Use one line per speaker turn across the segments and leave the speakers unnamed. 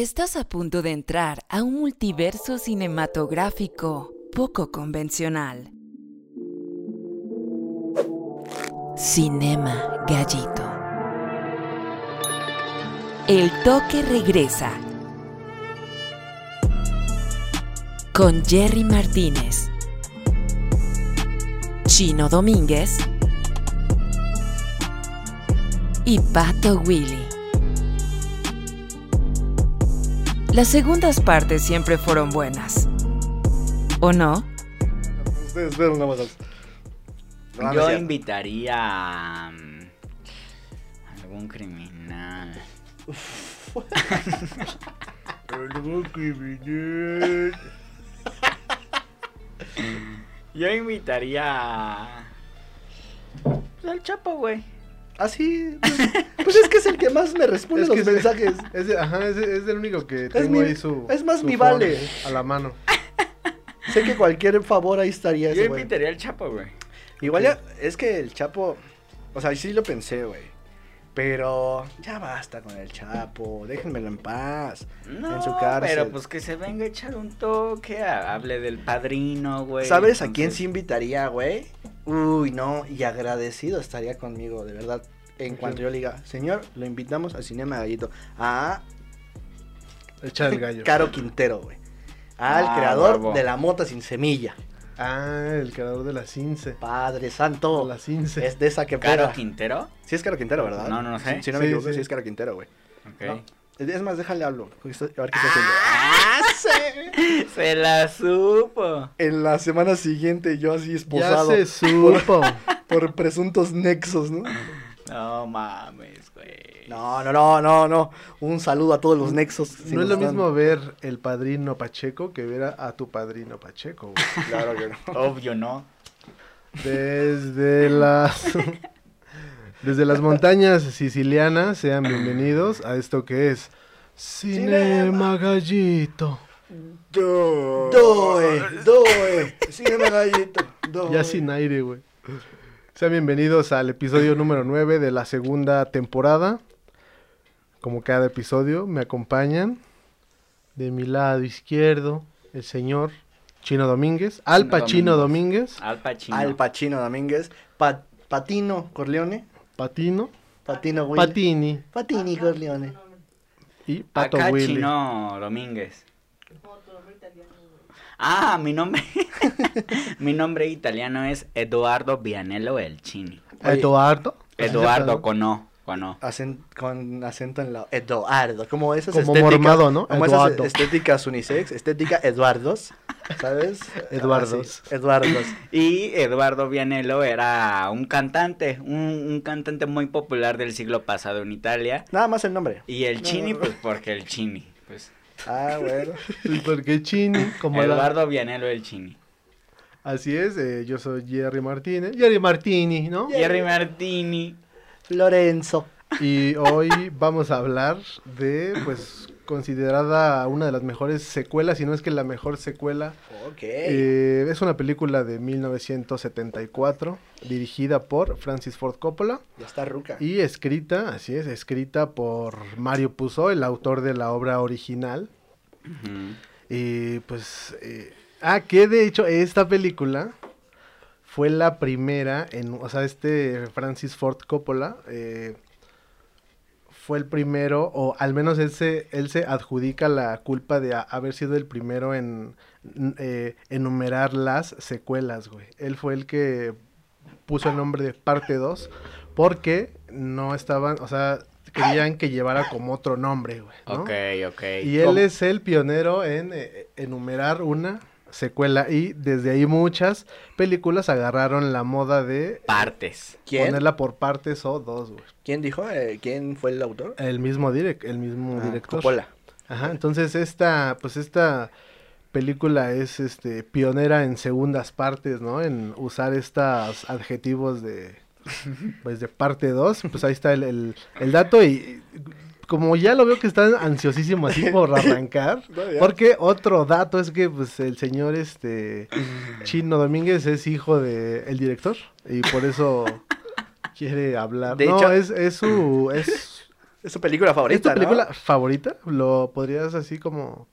Estás a punto de entrar a un multiverso cinematográfico poco convencional. Cinema Gallito. El toque regresa. Con Jerry Martínez. Chino Domínguez. Y Pato Willy. Las segundas partes siempre fueron buenas. ¿O no?
Ustedes fueron nada más. Es
Yo invitaría a mm, algún criminal. Yo invitaría a... al Chapo, güey.
Ah, sí. Pues, pues es que es el que más me responde
Es
los
que
mensajes.
Es, ajá, es, es el único que tengo
mi-
ahí su.
es más
su
mi vale.
A la mano.
Sé que cualquier favor ahí estaría
Yo invitaría al Chapo, güey.
Igual ya, es que el Chapo, o sea, sí lo pensé, güey. Pero ya basta con el Chapo, déjenmelo en paz.
No,
En su cárcel.
pero pues que se venga a echar un toque, hable del padrino, güey.
¿Sabes a quién sí invitaría, güey? Uy, no, y agradecido estaría conmigo, de verdad. En cuanto yo le diga, señor, lo invitamos al Cinema Gallito. A
Echar el gallo.
Caro Quintero, güey. Al
Ah,
creador de la mota sin semilla.
Ah, el creador de la Cince.
Padre santo.
La Cince.
Es de esa que
¿Caro
pega.
Quintero?
Sí es Caro Quintero, ¿verdad?
No, no, no sé.
Si, si no me
Sí,
equivoco, sí.
sí.
es Caro Quintero, güey.
Ok.
No. Es más, déjale hablo. A ver qué está haciendo.
¡Ah, sí! Se la supo.
En la semana siguiente yo así
Ya
esposado
se supo.
por presuntos nexos, ¿no?
No mames, güey.
No, no, no, no, no. Un saludo a todos los nexos. si
no es lo
están-
mismo ver el padrino Pacheco que ver a, a tu padrino Pacheco. güey.
Claro que no.
Obvio, ¿no?
Desde las. Desde las montañas sicilianas, sean bienvenidos a esto que es Cinema Gallito.
Doe, doe. Cinema Gallito. Doe.
Ya sin aire, güey. Sean bienvenidos al episodio número 9 de la segunda temporada. Como cada episodio, me acompañan de mi lado izquierdo el señor Chino Domínguez, Al
Chino
Pacino
Domínguez.
Domínguez,
Al Pacino.
Al Pacino Domínguez. Pa- Patino Corleone.
Patino,
Patino Will.
Patini
Patini Corleone.
y Pato
Acá
Willy.
Chino Domínguez. Ah, mi nombre. mi nombre italiano es Eduardo Vianello El Chini.
Eduardo.
Eduardo con O, con O.
Acen- con acento en la Eduardo, como esas
Como
estéticas,
mormado, ¿no?
Como
Eduardo.
esas estéticas unisex, estética Eduardos, ¿sabes?
Eduardos.
Así, Eduardos.
Y Eduardo Vianello era un cantante, un, un cantante muy popular del siglo pasado en Italia.
Nada más el nombre.
Y el
No,
Chini,
no.
pues porque el Chini. Pues.
Ah, bueno.
¿Y por qué Chini? Como la-
Eduardo Vianello El Chini.
Así es, eh, yo soy Jerry Martínez. Jerry Martini, ¿no?
Jerry Martini.
Lorenzo.
Y hoy vamos a hablar de, pues, considerada una de las mejores secuelas, si no es que la mejor secuela.
Ok.
Eh, es una película de 1974, dirigida por Francis Ford Coppola
ya está ruca.
y escrita, así es, escrita por Mario Puzo, el autor de la obra original. Y pues, eh, ah, que de hecho esta película fue la primera en, o sea, este Francis Ford Coppola eh, fue el primero, o al menos él se, él se adjudica la culpa de a- haber sido el primero en eh, enumerar las secuelas, güey. Él fue el que puso el nombre de parte 2 porque no estaban, o sea, querían que llevara como otro nombre, güey. ¿no?
Ok, ok.
Y él
¿Cómo?
es el pionero en eh, enumerar una secuela y desde ahí muchas películas agarraron la moda de
Partes.
¿Quién?
ponerla por partes o dos, güey.
¿Quién dijo? Eh, ¿Quién fue el autor?
El mismo direct, el mismo
Ah,
director.
Coppola.
Ajá, entonces esta, pues esta película es este pionera en segundas partes, ¿no? En usar estos adjetivos de pues de parte 2, pues ahí está el, el, el dato y como ya lo veo que están ansiosísimos así por arrancar,
No,
porque otro dato es que pues el señor este Chino Domínguez es hijo de el director y por eso quiere hablar.
De
no,
hecho-
es, es su es
Es tu película
¿Es
favorita,
tu película
¿no?
favorita? ¿Lo podrías así como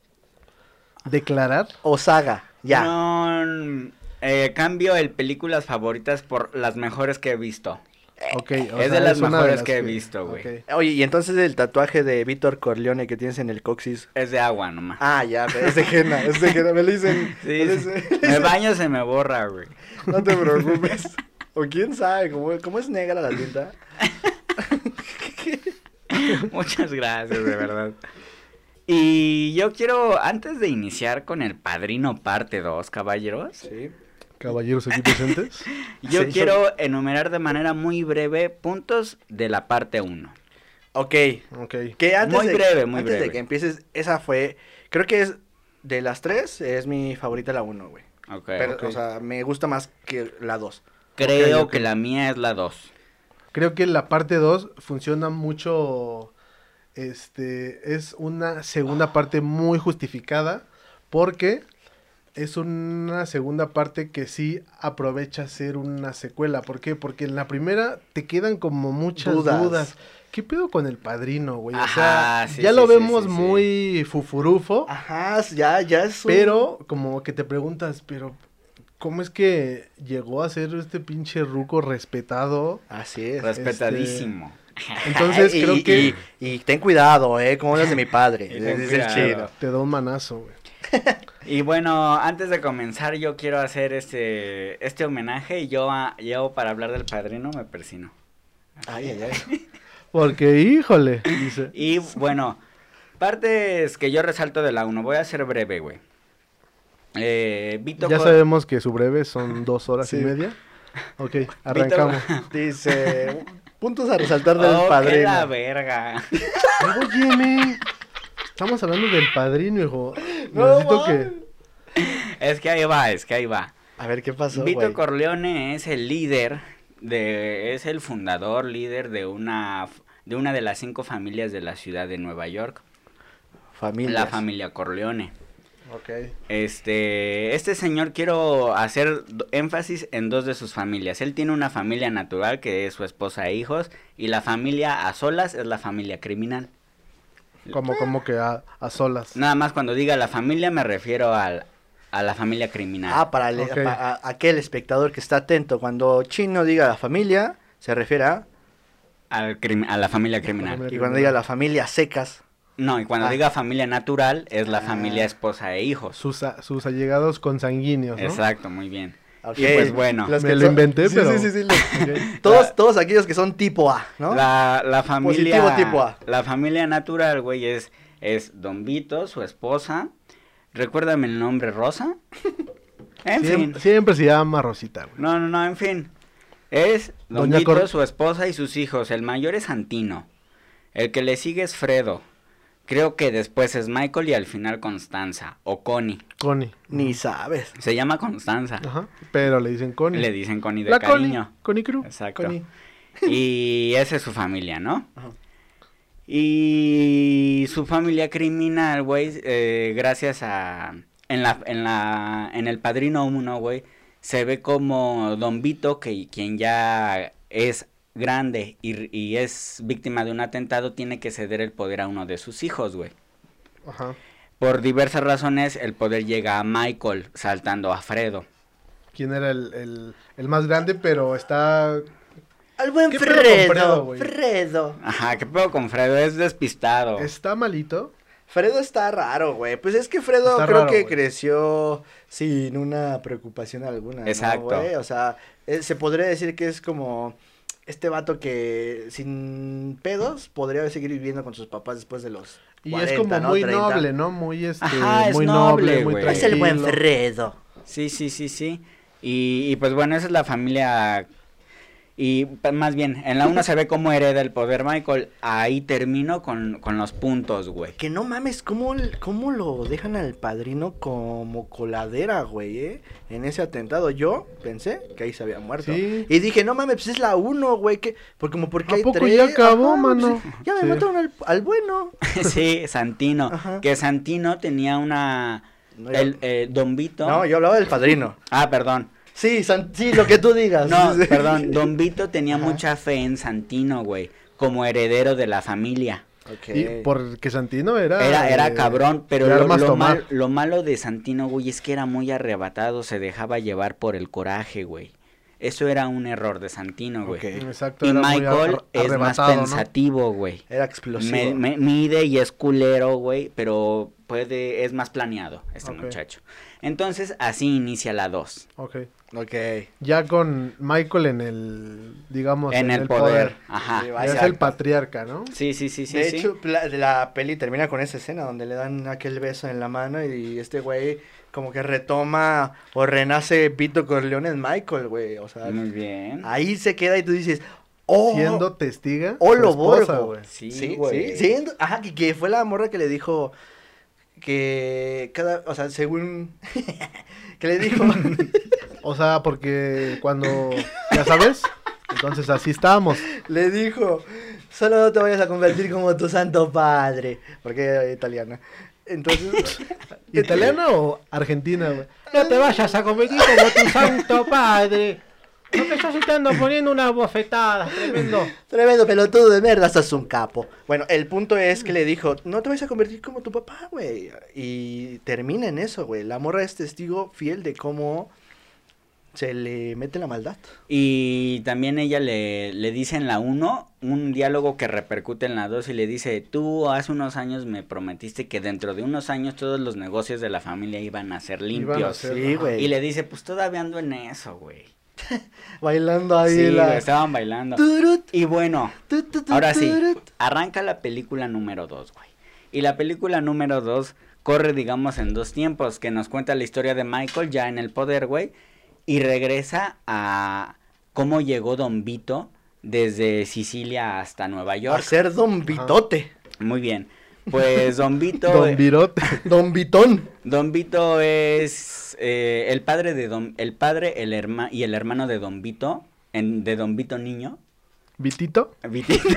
declarar?
O saga, ya.
No, eh, cambio el películas favoritas por las mejores que he visto.
Ok, o
es de las mejores que he visto, güey.
Oye, y entonces el tatuaje de Víctor Corleone que tienes en el coxis.
Es de agua nomás.
Ah, ya, es de Jena, es de Jena. Me lo dicen.
Sí,
me dicen-
me baño se me borra, güey.
No te preocupes. O quién sabe, cómo, cómo es negra la tinta.
Muchas gracias, de verdad. Y yo quiero, antes de iniciar con el Padrino parte 2, caballeros,
Sí.
Caballeros aquí presentes.
yo
Sí.
quiero enumerar de manera muy breve puntos de la parte 1.
Ok.
Ok.
Que antes
Muy
de,
breve, muy
antes
breve.
de que empieces, esa fue. Creo que es de las tres, es mi favorita la uno, güey.
Ok.
Pero, o sea, me gusta más que la dos.
Creo
ok, ok.
que la mía es la 2.
Creo que la parte 2 funciona mucho. Este. Es una segunda parte muy justificada. Porque es una segunda parte que sí aprovecha ser una secuela. ¿Por qué? Porque en la primera te quedan como muchas
Dudas.
dudas. ¿Qué pedo con el padrino, güey? O sea,
sí,
ya
sí,
lo
sí,
vemos
sí, sí.
muy fufurufo.
Ajá, ya, ya es un-
Pero como que te preguntas, pero ¿cómo es que llegó a ser este pinche ruco respetado?
Así es.
Respetadísimo.
Entonces
Y-
creo que
Y, y ten cuidado, ¿eh? Como hablas de mi padre. Dice el chino.
te da un manazo, güey.
Y bueno, antes de comenzar, yo quiero hacer este, este homenaje y yo, a- yo para hablar del padrino me persino.
Ay, ay, ay.
Porque, híjole, dice.
Y bueno, partes que yo resalto de la 1, voy a ser breve, güey. Eh, Vito
Ya sabemos que su breve son dos horas y media. Ok, arrancamos.
Dice, puntos a resaltar del
Oh, que
padrino.
la verga.
Óyeme, estamos hablando del padrino, hijo.
No,
Necesito que...
es que ahí va, es que ahí va.
A ver, ¿qué pasó,
Vito? Corleone es el líder de, es el fundador, líder de una, de una de las cinco familias de la ciudad de Nueva York,
Familias.
la familia Corleone.
Ok.
Este, este señor quiero hacer énfasis en dos de sus familias. Él tiene una familia natural que es su esposa e hijos y la familia a solas es la familia criminal.
Como, como que a, a solas.
Nada más cuando diga la familia me refiero al, a la familia criminal.
Ah, para el- a- aquel espectador que está atento. Cuando Chino diga la familia, se refiere a...
Al crim- a la familia criminal.
familia
Y cuando diga la familia secas.
No, y cuando
Ah.
diga familia natural es la
Ah.
familia esposa e hijos.
Sus, a- sus allegados consanguíneos, ¿no?
Exacto, muy bien. Y pues bueno,
Los
Me
que
lo
son-
inventé,
sí,
pero-
Sí, sí, sí. los-. Todos,
La-
todos aquellos que son tipo A, ¿no?
La, la familia.
Positivo tipo A.
La familia natural, güey, es, es Don Vito, su esposa. Recuérdame el nombre, Rosa. En fin.
Siempre, siempre se llama Rosita, güey.
No, no, no, en fin. Es Don
Doña
Vito,
Cor-
su esposa y sus hijos. El mayor es Santino. El que le sigue es Fredo. Creo que después es Michael y al final Constanza. O Connie.
Connie.
Ni sabes.
Se llama Constanza.
Ajá. Pero le dicen Connie.
Le dicen Connie de
La Connie.
cariño.
Connie Crew.
Exacto.
Connie.
Y esa es su familia, ¿no?
Ajá.
Y su familia criminal, güey, eh, gracias a... En, la, en, la, en el Padrino 1, güey, se ve como Don Vito, que quien ya es grande y, y es víctima de un atentado, tiene que ceder el poder a uno de sus hijos, güey.
Ajá.
Por diversas razones, el poder llega a Michael, saltando a Fredo.
¿Quién era el, el, el más grande? Pero está...
Al buen
¿Qué pedo con
Fredo.
Fredo, güey?
Fredo.
Ajá, ¿qué pedo con Fredo? Es despistado.
Está malito.
Fredo está raro, güey. Pues es que Fredo
Está
creo
raro,
que creció sin una preocupación alguna. ¿no,
Exacto.
O sea, eh, se podría decir que es como este vato que sin pedos podría seguir viviendo con sus papás después de los.
Y
40,
es como
¿no?
muy
30.
noble, ¿no? Muy, este,
Ajá, es
muy
noble,
noble, muy tranquilo.
Es el buen Fredo.
Sí, sí, sí, sí. Y, y pues bueno, esa es la familia. Y más bien, en la 1 se ve cómo hereda el poder Michael. Ahí termino con, con los puntos, güey.
Que no mames, ¿cómo, ¿cómo lo dejan al padrino como coladera, güey, eh? En ese atentado. Yo pensé que ahí se había muerto.
Sí.
Y dije, no mames, pues es la uno, güey. que Porque como porque
¿A
hay
poco
tres.
ya acabó,
Ajá,
mano?
pues, ya me
Sí.
mataron al, al bueno.
sí, Santino.
Ajá.
Que Santino tenía una.
No, yo-
el eh, Don Vito.
No, yo hablaba del padrino.
Ah, perdón.
Sí, San- sí, lo que tú digas.
No, perdón. Don Vito tenía
Ajá.
mucha fe en Santino, güey. como heredero de la familia.
Ok.
Y porque Santino era...
Era, era
eh,
cabrón, pero lo, lo mal- lo malo de Santino, güey, es que era muy arrebatado, se dejaba llevar por el coraje, güey. Eso era un error de Santino, güey.
Exacto,
Y
era
Michael es más pensativo, güey.
Era explosivo.
Me- me- mide y es culero, güey, pero puede, es más planeado este muchacho. Entonces, así inicia la 2.
Ok.
Ok.
Ya con Michael en el, digamos,
en el poder. Ajá.
Sí,
es el patriarca, ¿no?
Sí, sí, sí, sí.
de
sí.
hecho, la, la peli termina con esa escena donde le dan aquel beso en la mano y este güey como que retoma o renace Vito Corleone en Michael, güey. O sea,
Muy bien.
ahí se queda y tú dices, oh,
Siendo testiga. su
lo borgo.
güey.
Sí,
Sí,
güey.
sí, siendo- ajá, que, que fue la morra que le dijo que cada, o sea, según, que le dijo,
O sea, porque cuando, ya sabes, entonces así estábamos.
le dijo, solo no te vayas a convertir como tu santo padre, porque era italiana. Entonces,
¿Italiana o argentina, güey?
No te vayas a convertir como tu santo padre. Porque yo sí te ando poniendo una bofetada, tremendo.
Tremendo pelotudo de mierda, sos un capo. Bueno, el punto es que le dijo, no te vayas a convertir como tu papá, güey. Y termina en eso, güey. La morra es testigo fiel de cómo se le mete la maldad.
Y también ella le, le dice en la 1 un diálogo que repercute en la 2 y le dice, tú hace unos años me prometiste que dentro de unos años todos los negocios de la familia iban a ser
a
limpios.
ser-
Sí, güey.
Y le dice, pues todavía ando en eso, güey.
Bailando ahí
Sí,
la...
estaban bailando.
Turut,
Y bueno, ahora sí, arranca la película número 2, güey. Y la película número 2 corre, digamos, en dos tiempos, que nos cuenta la historia de Michael ya en el poder, güey, y regresa a cómo llegó Don Vito desde Sicilia hasta Nueva
A
York.
ser Don Vitote.
Muy bien. Pues Don Vito,
Don Virote.
Don Vitón.
Don Vito es eh, el padre de Don, el padre, el hermano y el hermano de Don Vito, en, de Don Vito niño,
Vitito.
Vitito,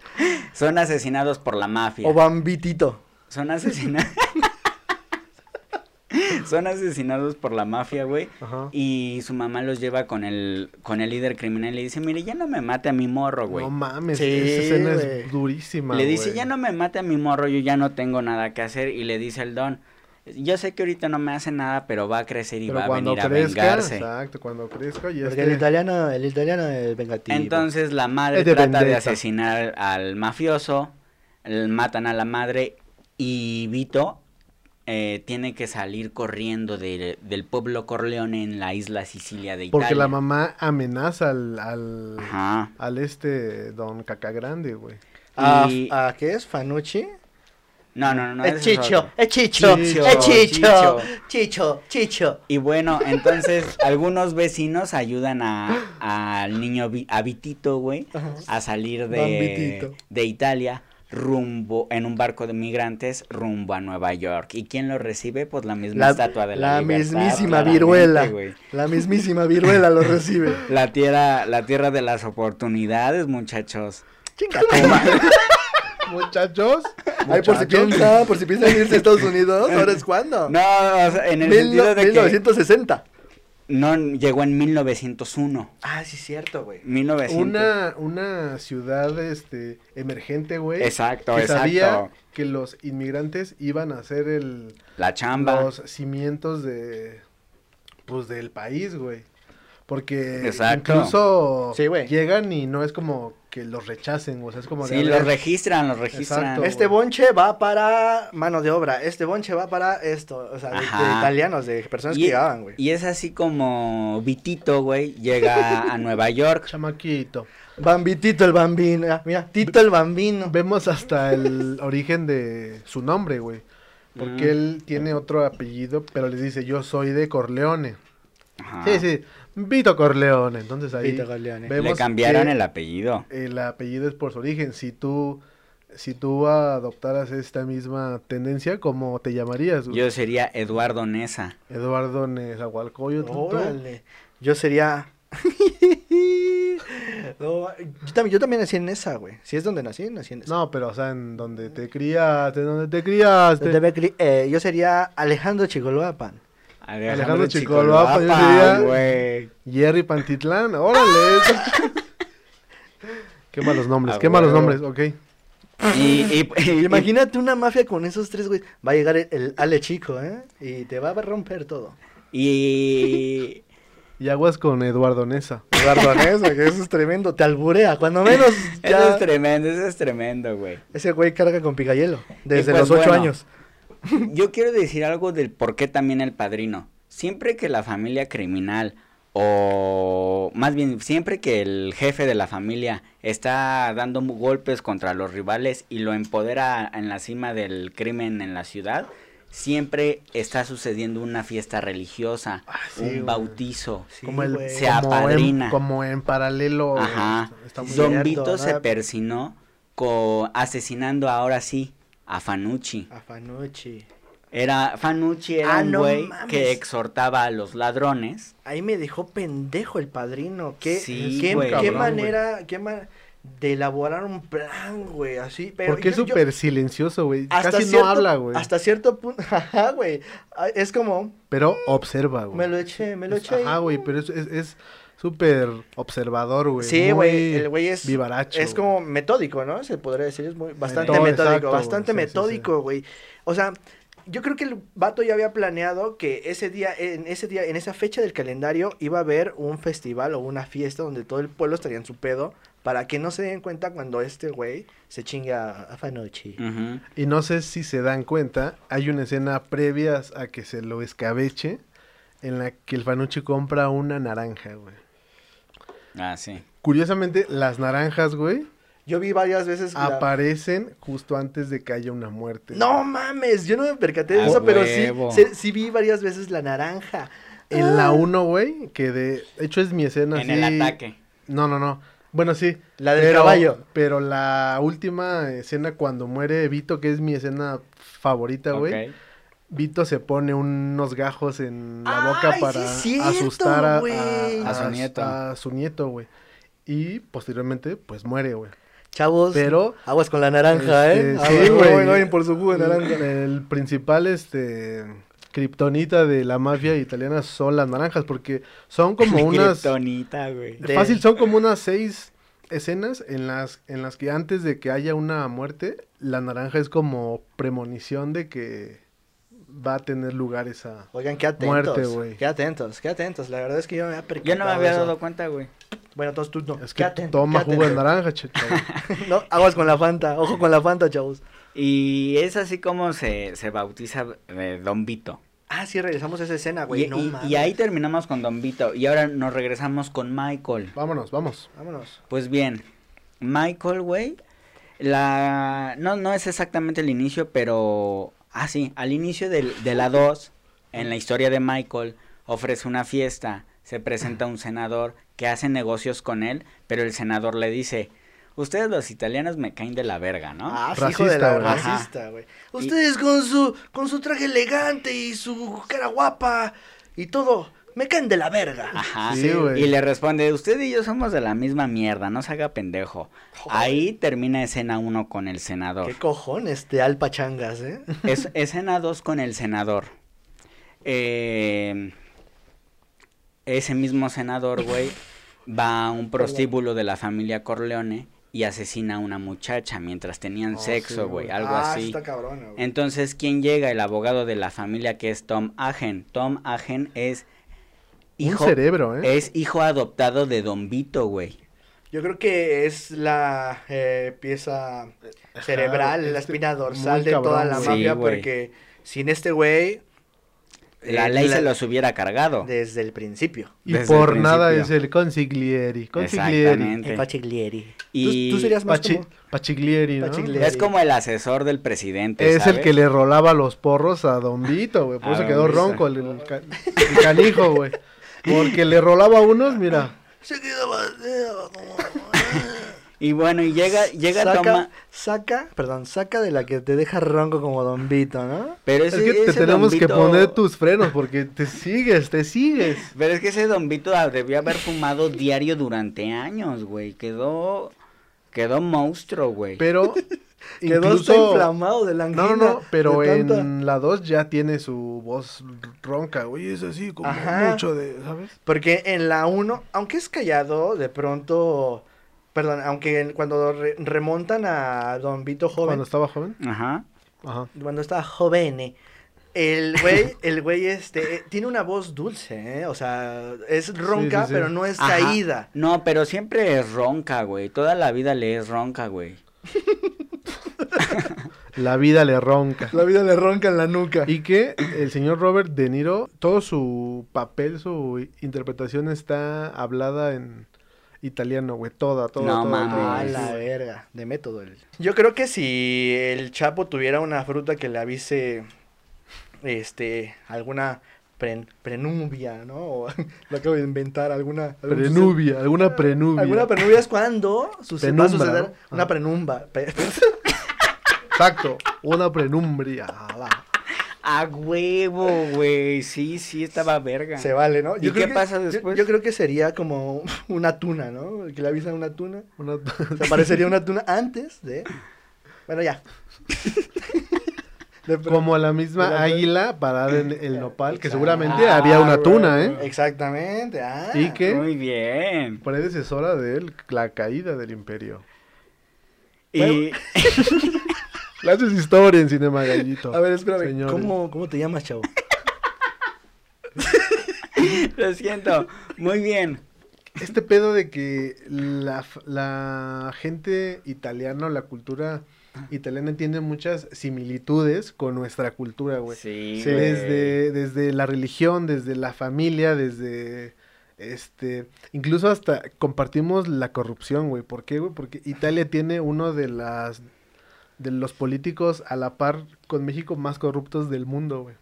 son asesinados por la mafia.
O Bambitito.
Son asesinados. Son asesinados por la mafia, güey.
Ajá.
Y su mamá los lleva con el, con el líder criminal y le dice, mire, ya no me mate a mi morro, güey.
No mames,
Sí,
esa escena es durísima.
le dice, ya no me mate a mi morro, yo ya no tengo nada que hacer. Y le dice el don, yo sé que ahorita no me hace nada, pero va a crecer y
Pero
va a
cuando
venir a
crezca,
vengarse.
exacto, cuando crezca y
Porque
este...
el italiano, el italiano es vengativo.
Entonces la madre
de
trata de asesinar al mafioso, el- matan a la madre y Vito eh, tiene que salir corriendo de- del pueblo Corleone en la isla Sicilia de Italia.
Porque la mamá amenaza al, al,
Ajá.
al este don Cacagrande, güey.
¿A,
Y-
a qué es? ¿Fanucci?
No, no, no.
es Chicho, es Chicho,
Chicho,
es Chicho,
Chicho.
Chicho, Chicho.
Y bueno, entonces algunos vecinos ayudan a al niño a Vitito, güey, a salir de, de Italia rumbo en un barco de migrantes rumbo a Nueva York. ¿Y quién lo recibe? Pues la misma
La,
estatua de la,
la
libertad,
mismísima viruela. La mismísima viruela lo recibe.
La tierra, la tierra de las oportunidades, muchachos.
Muchachos.
Ay, por si
muchachos.
piensa, por si piensa en irse a Estados Unidos, ¿ahora es cuándo?
No, o sea, en el
Mil-
sentido de
1960.
que no llegó en 1901.
Ah, sí, cierto, güey.
1900.
Una, una ciudad este, emergente, güey.
Exacto,
que sabía que los inmigrantes iban a hacer el,
La chamba.
los cimientos de pues del país, güey. Porque
Exacto.
incluso
Sí, güey.
llegan y no es como que los rechacen, o sea, es como
Sí, los registran, los registran.
Exacto.
Este bonche va para mano de obra, este bonche va para esto, o sea, de, italianos, de personas que
Y,
llegaban, güey.
y es así como Vitito, güey, llega a Nueva York.
chamaquito.
Bambitito el bambino, ah, mira, Tito el bambino.
Vemos hasta el origen de su nombre, güey. Porque
Mm.
él tiene otro apellido, pero les dice, yo soy de Corleone.
Ajá.
Sí, sí, Vito Corleone. Entonces ahí
Vito Corleone.
vemos
Le cambiaron el apellido.
el apellido es por su origen. Si tú, si tú adoptaras esta misma tendencia, ¿cómo te llamarías?
Yo sería Eduardo Nesa.
Eduardo Nezahualcóyotl. ¿tú?
Órale. Yo sería. No, yo, también, yo también nací en esa, güey. Si es donde nací, nací en esa.
No, pero o sea, en donde te criaste, en donde te criaste.
Cri- eh, yo sería Alejandro Chigoloapan.
Alejandro Chicoloapa, yo sería-
güey.
Jerry Pantitlán, órale. eso. Qué malos nombres, qué malos nombres, ok.
Y, y- y-
Imagínate una mafia con esos tres, güey. Va a llegar el, el Ale chico, ¿eh? Y te va a romper todo.
y,
Y aguas con Eduardo Nesa.
Eduardo Nesa, que eso es tremendo. Te alburea. Cuando menos
eso
ya...
es tremendo, eso es tremendo, güey.
Ese güey carga con picayelo. Desde
pues,
los ocho
bueno.
años.
Yo quiero decir algo del por qué también el padrino. Siempre que la familia criminal o más bien siempre que el jefe de la familia está dando golpes contra los rivales y lo empodera en la cima del crimen en la ciudad, siempre está sucediendo una fiesta religiosa,
sí,
un
güey.
bautizo.
Sí,
como el.
Se
como
apadrina.
en, como en paralelo.
Ajá.
Don-
Vito se persinó co- asesinando ahora sí a Fanucci.
A Fanucci.
Era Fanucci era
Ah,
un güey que exhortaba a los ladrones.
Ahí me dejó pendejo el padrino. Qué,
Sí,
qué,
güey.
qué
Cabrón,
manera, qué ma- de elaborar un plan, güey, así. Pero
Porque es
yo-
súper silencioso, güey.
hasta
Casi
cierto-
no habla, güey.
Hasta cierto punto, ajá, güey. Ah, Es como,
Pero observa, güey.
me lo eché, me lo
Es-
eché.
Ajá, güey, pero es- es es súper observador, güey.
Sí, güey, el güey es,
Vivaracho.
es como metódico, ¿no? Se podría decir, es muy, bastante metódico,
exacto,
bastante
güey, sí, sí,
metódico, güey. O sea, yo creo que el vato ya había planeado que ese día, en ese día, en esa fecha del calendario, iba a haber un festival o una fiesta donde todo el pueblo estaría en su pedo, para que no se den cuenta cuando este güey se chinga a Fanucci.
Y no sé si se dan cuenta, hay una escena previa a que se lo escabeche en la que el Fanucci compra una naranja, güey.
Ah, sí.
Curiosamente, las naranjas, güey,
Yo vi varias veces... la-
aparecen justo antes de que haya una muerte.
No mames, yo no me percaté de
A
eso, pero sí, sí, sí vi varias veces la naranja.
En la
Ah.
1, güey, que de hecho es mi escena
En
así-
el ataque.
No, no, no. Bueno, sí.
La del
pero,
caballo.
Pero la última escena cuando muere Vito, que es mi escena favorita, güey.
Ok.
Vito se pone unos gajos en la boca
Ay,
para
sí cierto,
asustar a,
su nieto.
A su nieto, güey. Y posteriormente, pues muere, güey.
Chavos,
Pero,
aguas con la naranja,
Este,
¿eh?
sí,
Aguas, no
güey.
vayan por su jugo de naranja.
El, principal, este, kriptonita de la mafia italiana son las naranjas, porque son como unas...
Kryptonita, güey.
Fácil, son como unas seis escenas en las, en las que antes de que haya una muerte, la naranja es como premonición de que va a tener lugar esa...
Oigan, qué atentos.
Muerte, güey.
Qué atentos, qué atentos. La verdad es que yo me había percatado
Yo no me había
eso.
dado cuenta, güey.
Bueno, entonces tú no.
Es
Qué
que
atento,
toma jugo de naranja, che- chavo.
No, aguas con la Fanta. Ojo con la Fanta, chavos.
Y es así como se, se bautiza eh, Don Vito.
Ah, sí, regresamos a esa escena, güey.
Y,
no
y- y ahí terminamos con Don Vito. Y ahora nos regresamos con Michael.
Vámonos, vamos.
Vámonos.
Pues bien, Michael, güey, la... No, no es exactamente el inicio, pero... Ah, sí, al inicio del- de la 2, en la historia de Michael, ofrece una fiesta, se presenta un senador que hace negocios con él, pero el senador le dice, ustedes los italianos me caen de la verga, ¿no?
Ah, sí, hijo de
Racista,
la racista, güey. Ustedes con su, con su traje elegante y su cara guapa y todo, me caen de la verga.
Ajá,
Sí, güey.
y le responde, usted y yo somos de la misma mierda, no se haga pendejo.
Joder.
Ahí termina escena 1 con el senador.
Qué cojones de alpachangas, ¿eh?
Es, escena 2 con el senador. Eh, ese mismo senador, güey, va a un prostíbulo de la familia Corleone y asesina a una muchacha mientras tenían
Oh, sí,
sexo, güey,
güey.
algo
ah,
así.
está cabrona, güey.
Entonces, ¿quién llega? El abogado de la familia que es Tom Agen. Tom Agen es hijo,
Un cerebro, ¿eh?
es hijo adoptado de Don Vito, güey.
Yo creo que es la eh, pieza cerebral, la
este,
espina dorsal de toda la mafia,
güey.
porque sin este güey,
La
eh,
ley
la-
se los hubiera cargado.
desde el principio.
y
desde
por nada es el consiglieri. Consiglieri.
Exactamente.
El Pachiglieri.
Y
¿Tú, tú serías más
Pachi-
como...
Pachiglieri, ¿no?
Pachiglieri.
es como el asesor del presidente,
Es el que le rolaba los porros a Don Vito, güey. Por
A
eso quedó
Vito.
ronco el, el ca- el canijo, güey. Porque le rolaba unos, mira.
Se quedaba...
Y bueno, y llega, llega
saca,
Toma...
saca, perdón, saca de la que te deja ronco como Don Vito, ¿no?
Pero
Es
ese,
que te
ese
tenemos que poner tus frenos porque te sigues, te sigues.
Pero es que ese Don Vito ah, debió haber fumado diario durante años, güey. Quedó... Quedó monstruo, güey.
Pero
Quedó
incluso...
inflamado de la angina.
No, no, no, pero
tanta-
en la 2 ya tiene su voz ronca, güey, es así como
Ajá.
mucho de, ¿sabes?
Porque en la 1, aunque es callado, de pronto Perdón, aunque en- cuando re- remontan a Don Vito joven,
Cuando estaba joven.
Ajá.
Ajá.
cuando estaba joven, el güey, el güey este, eh, tiene una voz dulce, ¿eh? O sea, es ronca,
sí, sí.
pero no es
Ajá.
caída.
No, pero siempre es ronca, güey. Toda la vida le es ronca, güey.
La vida le ronca.
La vida le ronca en la nuca.
Y que el señor Robert De Niro, todo su papel, su interpretación está hablada en italiano, güey. Toda, toda,
No
toda,
mames.
toda.
A la verga, de método. el- Yo creo que si el Chapo tuviera una fruta que le avise, este, alguna pre- prenubia, ¿no? O, lo acabo de inventar, alguna... algún
Prenubia, alguna prenubia.
Alguna prenubia es cuando suce- va a suceder
¿no?
una
Ajá.
prenumba. Pe-
Exacto, una prenumbria. Ah, va.
A huevo, güey. Sí, sí, estaba verga.
Se vale, ¿no?
¿Y
creo
qué
que-
pasa
yo-
después?
Yo, creo que sería como una tuna, ¿no? Que le avisan una tuna.
Una-
Se aparecería una tuna antes de... Bueno, ya. De-
Como la
De
misma
la-
águila parada en el nopal, que seguramente
Ah,
haría una
güey,
tuna, ¿eh?
Exactamente. Ah.
Y que
Muy bien.
predecesora de la caída del imperio.
Y
Le haces historia en Cinema Gallito.
A ver, espérame.
señores.
¿Cómo, ¿Cómo te llamas, chavo?
lo siento. Muy bien.
Este pedo de que la, la gente italiana, la cultura italiana tiene muchas similitudes con nuestra cultura, güey.
Sí.
Desde, desde la religión, desde la familia, desde este, incluso hasta compartimos la corrupción, güey. ¿Por qué, güey? Porque Italia tiene uno de las de los políticos a la par con México más corruptos del mundo, güey.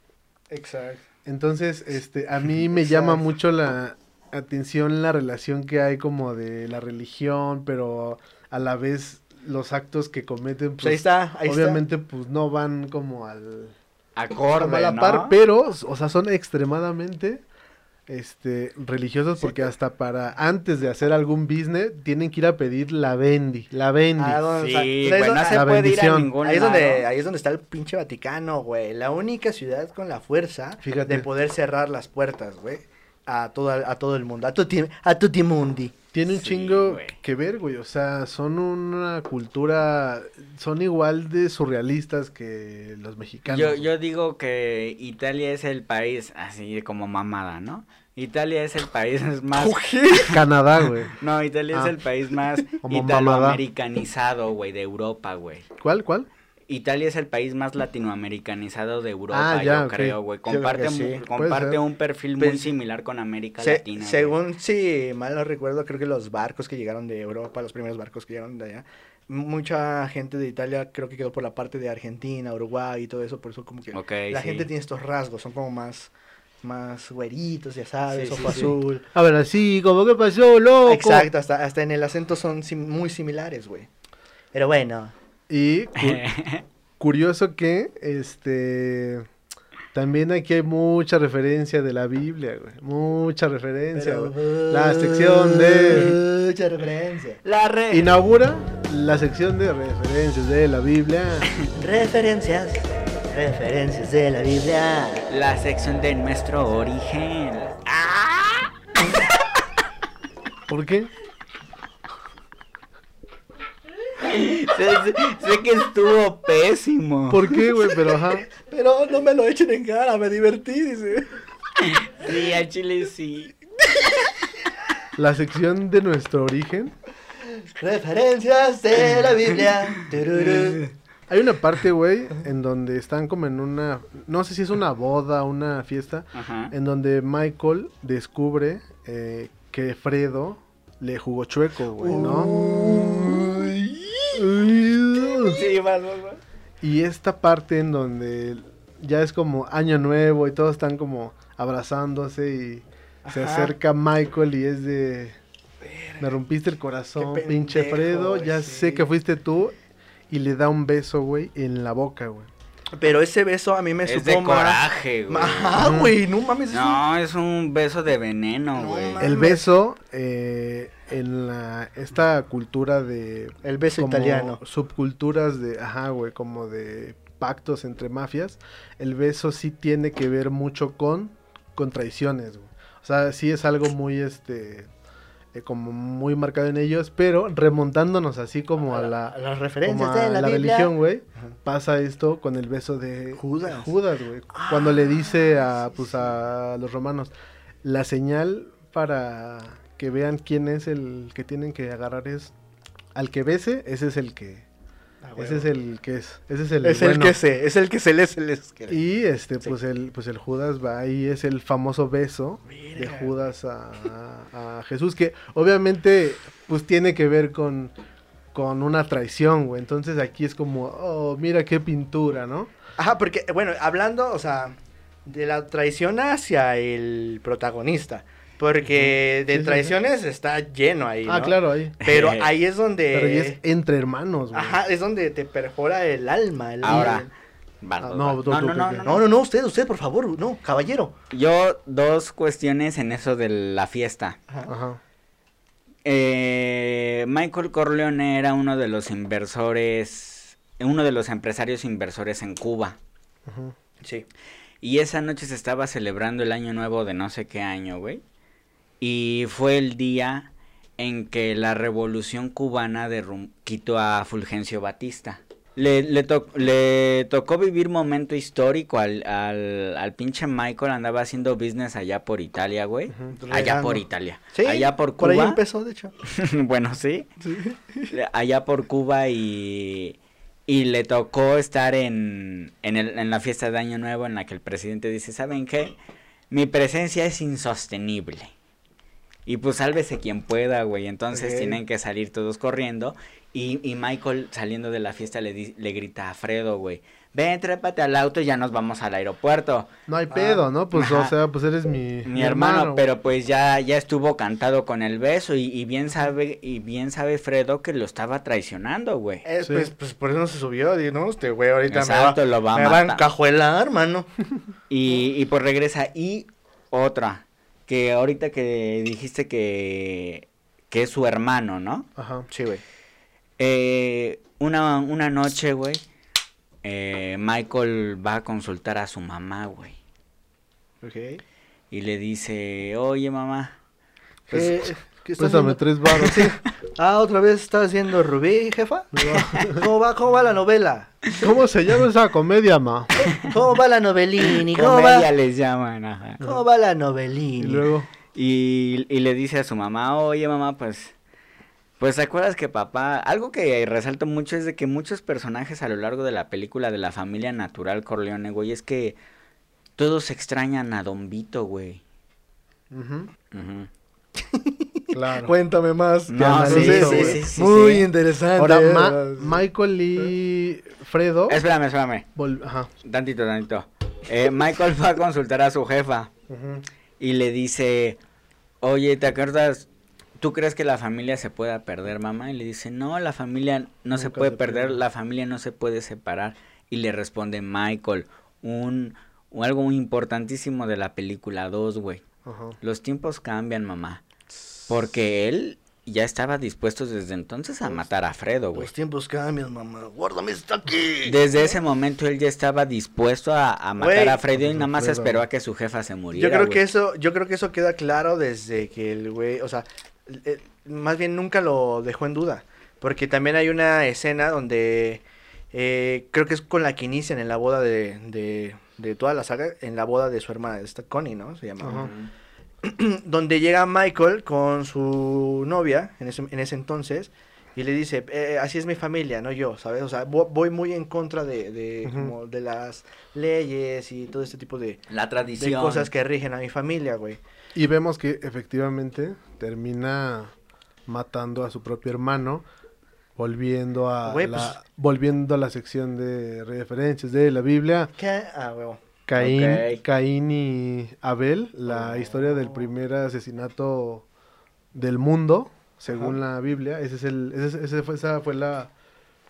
Exacto.
Entonces, este, a mí me llama mucho la atención la relación que hay como de la religión, pero a la vez los actos que cometen,
Pues ahí
pues,
está, ahí
obviamente, pues no van como al
Acorde,
como a la
¿no?
par, pero, o sea, son extremadamente este religiosos porque hasta para antes de hacer algún business tienen que ir a pedir la bendi, la bendi.
Ah, donde-
Sí,
o sea, pues ahí es
no
donde-
se
la
puede ir a
bendición.
ningún
Ahí es, donde, ahí es donde está el pinche Vaticano, güey. La única ciudad con la fuerza
Fíjate.
de poder cerrar las puertas, güey. A todo, a todo el mundo. A tutti, a tutti mundi.
Tiene un
Sí,
chingo
güey.
que ver, güey. O sea, son una cultura, son igual de surrealistas que los mexicanos.
Yo, yo digo que Italia es el país, así como mamada, ¿no? Italia es el país más...
Canadá, güey.
No, Italia es
Ah.
el país más italoamericanizado, güey, de Europa, güey.
¿Cuál, cuál?
Italia es el país más latinoamericanizado de Europa,
Ah, ya,
yo creo, güey. Comparte,
sí.
Un perfil muy
Pues,
similar con América
Se-
Latina. güey.
según, si mal no recuerdo, creo que los barcos que llegaron de Europa, los primeros barcos que llegaron de allá, mucha gente de Italia creo que quedó por la parte de Argentina, Uruguay y todo eso, por eso como que la
sí.
gente tiene estos rasgos, son como más, más güeritos, ya sabes,
Sí, sí,
ojo
sí.
azul.
A ver, así, como que pasó, loco.
Exacto, hasta, hasta en el acento son sim- muy similares, güey. Pero bueno,
Y cu- curioso que, este, también aquí hay mucha referencia de la Biblia, güey. Mucha referencia,
pero-
güey. La sección de...
Mucha referencia.
La re...
Inaugura la sección de referencias de la Biblia.
Referencias, referencias de la Biblia.
La sección de nuestro origen.
¿Por qué?
Sé, sé- sé que estuvo pésimo.
¿Por qué, güey? Pero ajá.
Pero no me lo echen en cara, me divertí, dice.
Sí, a Chile sí.
La sección de nuestro origen.
Referencias de la Biblia. Tururú.
Hay una parte, güey, en donde están como en una, no sé si es una boda, una fiesta,
Ajá.
en donde Michael descubre eh, que Fredo le jugó chueco, güey, ¿no?
Uy.
Sí, vas.
Y esta parte en donde ya es como año nuevo y todos están como abrazándose y se acerca Michael y es de... Me rompiste el corazón,
Qué
pinche
pendejo,
Fredo, ya
sí.
sé que fuiste tú. Y le da un beso, güey, en la boca, güey.
Pero ese beso a mí me
Es
supo
de coraje, güey.
Ajá, güey, no mames. es un-
No, es un beso de veneno,
No
güey.
El beso eh, en la esta cultura de
El beso
como
italiano.
subculturas de ajá, güey, como de pactos entre mafias, el beso sí tiene que ver mucho con con traiciones, güey. O sea, sí es algo muy este eh, como muy marcado en ellos, pero remontándonos así como a la,
a las
como
referencias
a
de la,
la religión, güey, pasa esto con el beso de
Judas.
Judas, güey. Cuando le dice a, pues, a los romanos, la señal para que vean quién es el que tienen que agarrar es al que bese, ese es el que,
Ah,
ese es el que es, ese es el
Es el
bueno.
que se, es el que se le, se les.
Y este,
Sí.
pues el, pues el Judas va ahí, es el famoso beso de. Judas a, a- a Jesús, que obviamente pues tiene que ver con, con una traición, güey. Entonces aquí es como, oh, mira qué pintura, ¿no?
Ajá, porque, bueno, hablando, o sea, de la traición hacia el protagonista. Porque de
Sí, sí, sí.
traiciones está lleno ahí.
Ah, claro, ahí.
Pero ahí es donde.
Pero ahí es entre hermanos, güey.
Ajá, es donde te perfora el alma. el-
Ahora.
Ah, no,
no, No, no, no,
usted, usted, por favor, no, caballero.
Yo, dos cuestiones en eso de la fiesta.
Ajá.
Ajá.
Eh, Michael Corleone era uno de los inversores, uno de los empresarios inversores en Cuba.
ajá.
Sí.
Y esa noche se estaba celebrando el año nuevo de no sé qué año, güey. Y fue el día en que la revolución cubana quitó a Fulgencio Batista. Le, le, to- le tocó vivir momento histórico al, al, al pinche Michael, andaba haciendo business allá por Italia, güey. Allá por Italia.
Sí,
allá por
Por ahí
Cuba.
empezó, de hecho.
bueno, sí. Allá por Cuba y, y le tocó estar en, en, el- en la fiesta de Año Nuevo en la que el presidente dice, ¿saben qué? Mi presencia es insostenible. Y pues sálvese quien pueda, güey. Entonces tienen que salir todos corriendo. Y, y Michael saliendo de la fiesta le, di- le grita a Fredo, güey. Ven, trépate al auto y ya nos vamos al aeropuerto.
No hay pedo, ¿no? Pues,
Ajá.
o sea, pues eres mi,
Mi, hermano,
güey.
pero pues ya, ya estuvo cantado con el beso y, y bien sabe, y bien sabe Fredo que lo estaba traicionando, güey.
Es,
Sí.
pues, pues por eso no se subió. Digo, no, este güey ahorita
Exacto,
me va,
lo va a
me va a
matar.
encajuelar, mano.
Y, y pues regresa. Y otra, que ahorita que dijiste que, que es su hermano, ¿no?
Ajá.
Sí, güey.
Eh, una, una noche, güey, eh, Michael va a consultar a su mamá, güey.
Ok.
Y le dice, oye mamá, pues,
Eh, ¿qué estás
Préstame tres baros.
Ah, otra vez estás haciendo Rubí, jefa. ¿Cómo va, cómo va la novela?
¿Cómo se llama esa comedia, ma?
¿Cómo va la novelini? ¿Cómo
comedia
va,
les llaman, ajá.
¿Cómo va la
Y
novelini?
luego,
Y, y le dice a su mamá, oye mamá, pues, pues ¿te acuerdas que papá, algo que resalto mucho es de que muchos personajes a lo largo de la película de la familia natural Corleone, güey, es que todos extrañan a Don Vito, güey.
ujú,
Ujú.
Claro.
Cuéntame más.
No,
sí, sí,
güey.
sí, sí,
Muy interesante.
Ahora,
eh,
Ma- Michael y Fredo.
Espérame, espérame,
vol- Ajá.
tantito, tantito. Eh, Michael va a consultar a su jefa y le dice, oye, ¿te acuerdas? ¿Tú crees que la familia se pueda perder, mamá? Y le dice, no, la familia no se puede
se
perder,
pierde.
la familia no se puede separar. Y le responde Michael, un, un- algo muy importantísimo de la película 2, güey.
Ajá.
Los tiempos cambian, mamá. Porque él ya estaba dispuesto desde entonces a matar a Fredo, güey.
Los tiempos cambian, mamá. Guárdame esto aquí.
Desde ese momento él ya estaba dispuesto a, a matar a Fredo y nada más
Fredo.
esperó a que su jefa se muriera.
Yo creo que eso, yo creo que eso queda claro desde que el güey, o sea, eh, más bien nunca lo dejó en duda, porque también hay una escena donde eh, creo que es con la que inician en la boda de, de, de toda la saga, en la boda de su hermana, esta Connie, ¿no? Se llama.
Ajá.
donde llega Michael con su novia en ese, en ese entonces y le dice, "Eh, así es mi familia, no yo, ¿sabes? O sea, vo- voy muy en contra de, de, como de las leyes y todo este tipo de,
La
de
tradición.
cosas que rigen a mi familia, güey.
Y vemos que efectivamente termina matando a su propio hermano, volviendo a
Güey,
la,
pues-
volviendo a la sección de referencias de la Biblia.
¿Qué? Ah, huevo.
Caín. Caín y Abel, la
Oh.
historia del primer asesinato del mundo, según la Biblia. Ese es el, ese, ese fue, esa fue la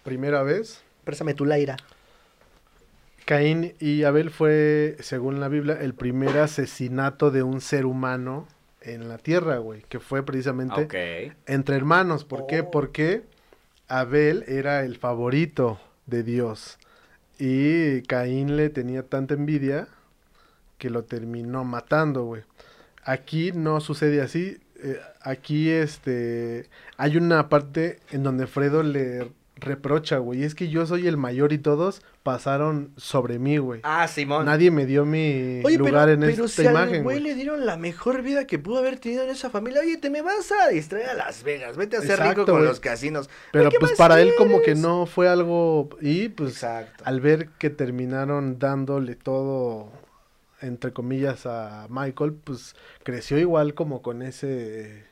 primera vez.
Préstame tu laira.
Caín y Abel fue, según la Biblia, el primer asesinato de un ser humano en la tierra, güey, que fue precisamente entre hermanos. ¿Por qué?
Oh.
Porque Abel era el favorito de Dios y Caín le tenía tanta envidia que lo terminó matando, güey. Aquí no sucede así. eh, aquí este hay una parte en donde Fredo le reprocha, güey. Es que yo soy el mayor y todos pasaron sobre mí, güey.
Ah, Simón.
Nadie me dio mi
Oye,
lugar
pero,
en
pero
esta
si al
imagen,
güey
güey.
le dieron la mejor vida que pudo haber tenido en esa familia. Oye, te me vas a distraer a Las Vegas. Vete a ser
Exacto,
rico con
güey.
los casinos.
Pero
Güey, ¿qué
pues para él como que no fue algo y pues
Exacto.
al ver que terminaron dándole todo entre comillas a Michael, pues creció igual como con ese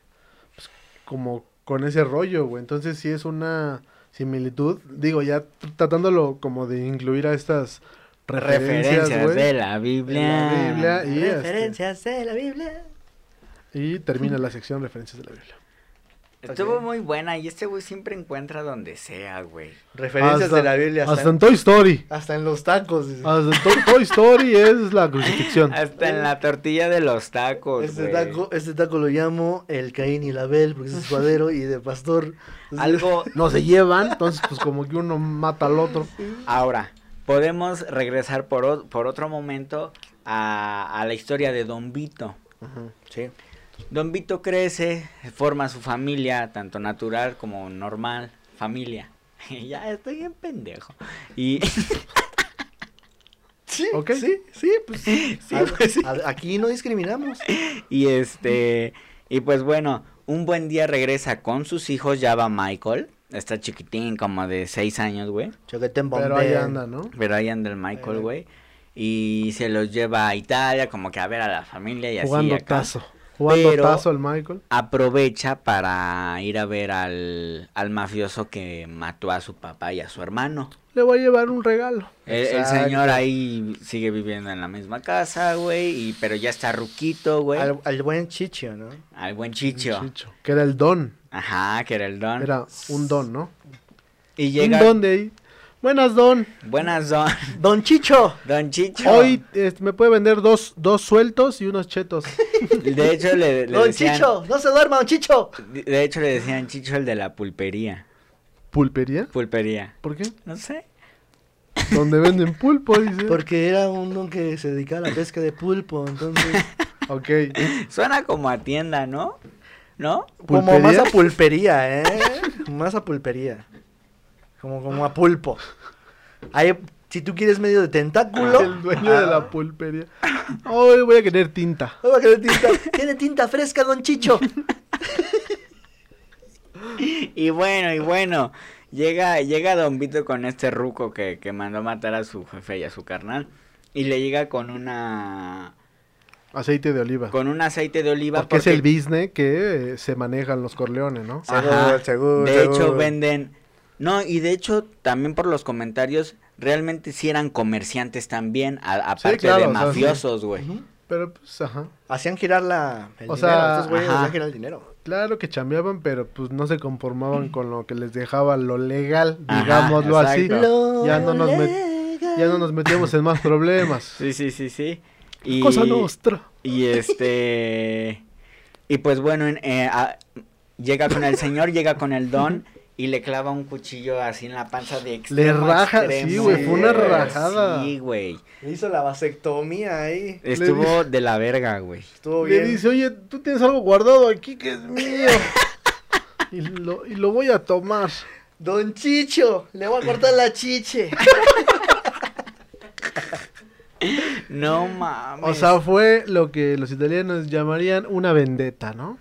pues, como con ese rollo, güey. Entonces sí es una similitud, digo, ya tr- tratándolo como de incluir a estas referencias,
de la Biblia.
la Biblia y, este,
Referencias de la Biblia.
y termina la sección referencias de la Biblia.
Estuvo muy buena y este güey siempre encuentra donde sea, güey.
Referencias
Hasta-
de la Biblia. Hasta,
Hasta en Toy Story.
hasta en los tacos. dice.
Hasta en To- Toy Story es la crucifixión.
Hasta en la tortilla de los tacos,
Este
güey.
taco, este taco lo llamo el Caín y la Abel porque es suadero y de pastor.
Algo,
No se llevan, entonces pues como que uno mata al otro.
ahora, podemos regresar por, otro momento a, a la historia de Don Vito.
Ujú, Sí.
Don Vito crece, forma su familia, tanto natural como normal, familia. ya estoy bien pendejo. Y
Sí,
Ok.
sí, sí, pues. a-
pues, sí.
a- aquí no discriminamos.
Y este, y pues bueno, un buen día regresa con sus hijos, ya va Michael, está chiquitín, como de seis años, güey,
Choquete en
Pero ahí anda, ¿no?
pero ahí anda el Michael, güey, y se los lleva a Italia, como que a ver a la familia y
Jugando
así acá.
tazo. Jugando
Pero-
tazo al Michael.
Aprovecha para ir a ver al, al mafioso que mató a su papá y a su hermano.
Le voy a llevar un regalo.
El, señor ahí sigue viviendo en la misma casa, güey, y pero ya está ruquito, güey.
Al, al buen Chicho, ¿no?
Al buen Chicho.
Chicho, que era el don.
Ajá, que era el don.
Era un don, ¿no?
Y llega.
Un don de ahí. Buenas, don.
Buenas, don.
Don Chicho.
Don Chicho.
Hoy este, me puede vender dos, dos sueltos y unos chetos.
De hecho, le, le
Don
decían.
Chicho. No se duerma, don Chicho.
De hecho, le decían Chicho el de la pulpería.
¿Pulpería?
Pulpería.
¿Por qué?
No sé.
Donde venden pulpo, dice.
Porque era un don que se dedicaba a la pesca de pulpo. Entonces,
Ok.
Suena como a tienda, ¿no? ¿No?
como más a pulpería, ¿eh? Más a pulpería. Como, como a pulpo. Ahí, si tú quieres medio de tentáculo.
El dueño de la pulpería. Hoy voy a querer tinta.
Va a querer tinta. Tiene tinta fresca, don Chicho.
Y bueno, y bueno. Llega, llega Don Vito con este ruco que, que mandó matar a su jefe y a su carnal. Y le llega con una.
Aceite de oliva.
con un aceite de oliva.
Porque es el business que eh, se manejan los Corleones, ¿no?
Ajá.
Seguro, seguro,
De hecho, venden. No, y de hecho, también por los comentarios, realmente sí eran comerciantes también, aparte
claro,
de
o sea, sí.
mafiosos, güey.
Pero pues, ajá.
Hacían girar la, el
O
dinero.
sea,
Estos güeyes hacían girar el dinero.
Claro que chambeaban, pero pues no se conformaban con lo que les dejaba lo legal,
Ajá,
digámoslo así.
exacto.
Ya no nos Ya no nos metíamos en más problemas.
Sí, sí, sí, sí. Y,
Cosa nostra.
Y este. y pues bueno, en- eh, a- llega con el señor, llega con el don y le clava un cuchillo así en la panza de extremo a
raja,
extremo,
sí, güey,
fue una
rajada.
Sí, güey.
Le hizo la vasectomía ahí.
Estuvo de la verga, güey.
Estuvo
Le
bien.
dice, oye, tú tienes algo guardado aquí que es mío. y, lo, y lo voy a tomar.
Don Chicho, le voy a cortar la chiche.
No mames.
O sea, fue lo que los italianos llamarían una vendetta, ¿no?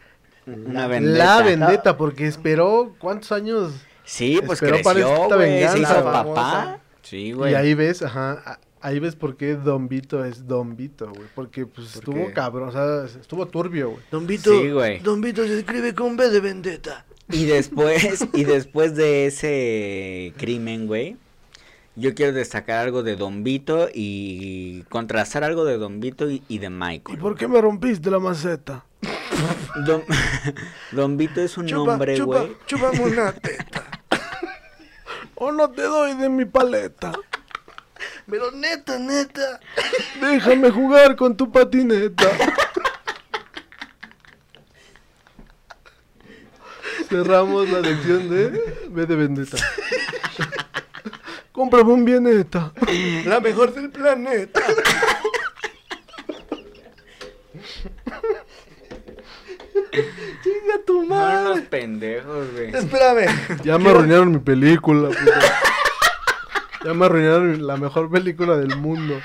Una vendetta.
La vendetta, porque esperó cuántos años.
Sí, pues
Esperó para
creció,
esta
güey. Se
venganza.
hizo papá. Sí, güey.
Y ahí ves, ajá, ahí ves por qué Don Vito es Don Vito, güey. Porque pues
¿Por
estuvo
qué?
cabrón, o sea, estuvo turbio, güey.
Don Vito,
Sí, güey.
Don Vito se escribe con B de vendetta.
Y después, y después de ese crimen, güey, yo quiero destacar algo de Don Vito y contrastar algo de Don Vito y, y de
¿Y
Michael.
por qué me rompiste la maceta?
Don, Don Vito es un hombre, güey.
chúpame una teta.
O no te doy de mi paleta.
Pero neta, neta.
Déjame jugar con tu patineta. Cerramos la lección de B de Vendetta. Cómprame un bieneta.
La mejor del planeta.
Son unos pendejos, güey.
Espérame.
Ya me arruinaron mi película. puto. Ya me arruinaron la mejor película del mundo.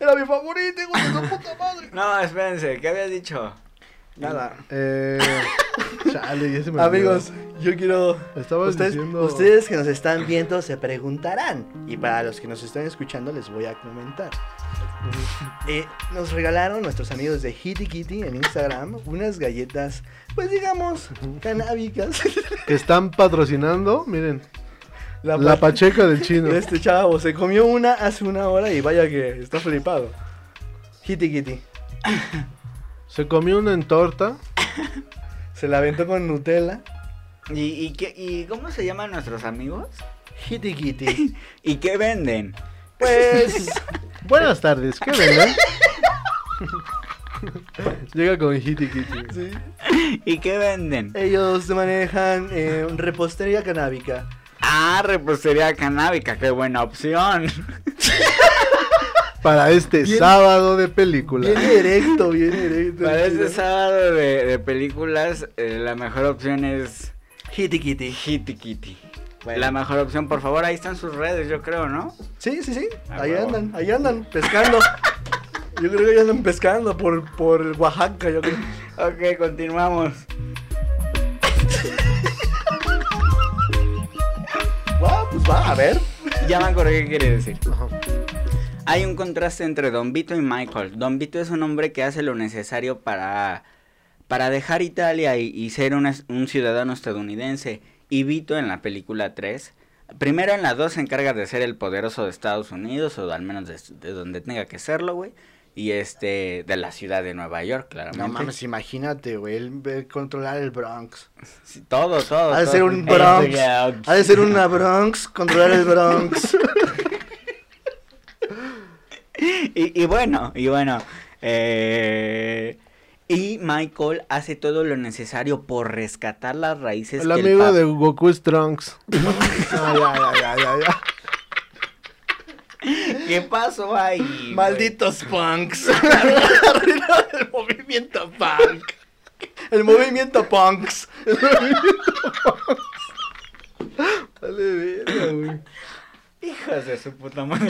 Era mi favorito, hijo de su puta madre.
No, espérense, ¿qué había dicho?
Nada.
Eh, chale, ya se me.
Amigos, yo quiero.
Estabas
ustedes,
diciendo-
ustedes que nos están viendo se preguntarán. Y para los que nos están escuchando, les voy a comentar. Eh, nos regalaron nuestros amigos de Hitty Kitty en Instagram unas galletas, pues digamos, canábicas.
Que están patrocinando, miren,
La,
la
pa-
pacheca del chino.
Este chavo se comió una hace una hora y vaya que está flipado. Hitty Kitty.
Se comió una en torta.
Se la aventó con Nutella.
¿Y, y, qué, ¿Y cómo se llaman nuestros amigos?
Hitty Kitty.
¿Y qué venden?
Pues.
Buenas tardes, ¿qué venden? Llega con Hitty Kitty.
sí.
¿Y qué venden?
Ellos manejan eh, repostería canábica.
Ah, repostería canábica, qué buena opción.
Para este
Bien-
sábado de película.
Bien directo, bien directo.
Para este sábado de, de películas, eh, la mejor opción es
Hitty Kitty.
Hitty Kitty.
Bueno.
La mejor opción, por favor, ahí están sus redes, yo creo, ¿no?
Sí, sí, sí.
Ah,
ahí andan, ahí andan, pescando. Yo creo que ya andan pescando por, por Oaxaca, yo creo.
Ok, continuamos.
Va, pues va, a ver.
Ya me acordé qué quiere decir.
Ajá.
Hay un contraste entre Don Vito y Michael. Don Vito es un hombre que hace lo necesario para, para dejar Italia y, y ser un, ciudadano estadounidense. Y Vito en la película 3, primero en la 2 se encarga de ser el poderoso de Estados Unidos, o al menos de, de donde tenga que serlo, güey. Y este, de la ciudad de Nueva York, claramente.
No mames, imagínate, güey, el, el controlar el Bronx.
Sí, todo, todo.
Ha de
todo.
ser un
Hey,
Bronx. Ha de ser una Bronx, controlar el Bronx.
y, y bueno, y bueno. eh, y Michael hace todo lo necesario por rescatar las raíces
El
que
amigo
pap-
de Goku es Trunks. Ya, ya, ya, ya, ya.
¿Qué pasó ahí?
Malditos punks. Arriba del movimiento punk. El movimiento punks.
Dale, verga, güey.
Hijas de su puta madre.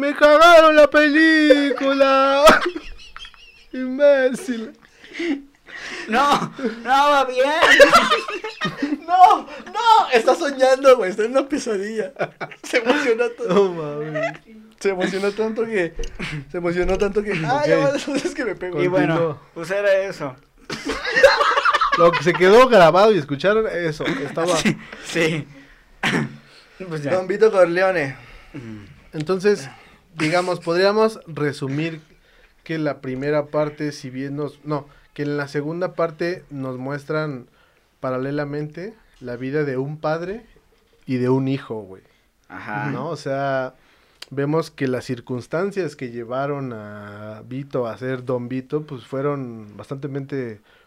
¡Me cagaron la película! ¡Imbécil!
No, no va bien.
No, no, está soñando, güey, está en una pesadilla. Se emocionó tanto.
No mames.
Se emocionó tanto que. Se emocionó tanto que. Ay,
Ok.
ya eso es que me pego.
Y bueno, pues era eso.
Lo que se quedó grabado y escucharon eso. Estaba.
Sí. Pues ya.
Don Vito Corleone.
Entonces, digamos, podríamos resumir que la primera parte, si bien nos. No, que en la segunda parte nos muestran paralelamente la vida de un padre y de un hijo, güey.
Ajá.
¿No? O sea, vemos que las circunstancias que llevaron a Vito a ser Don Vito, pues fueron bastante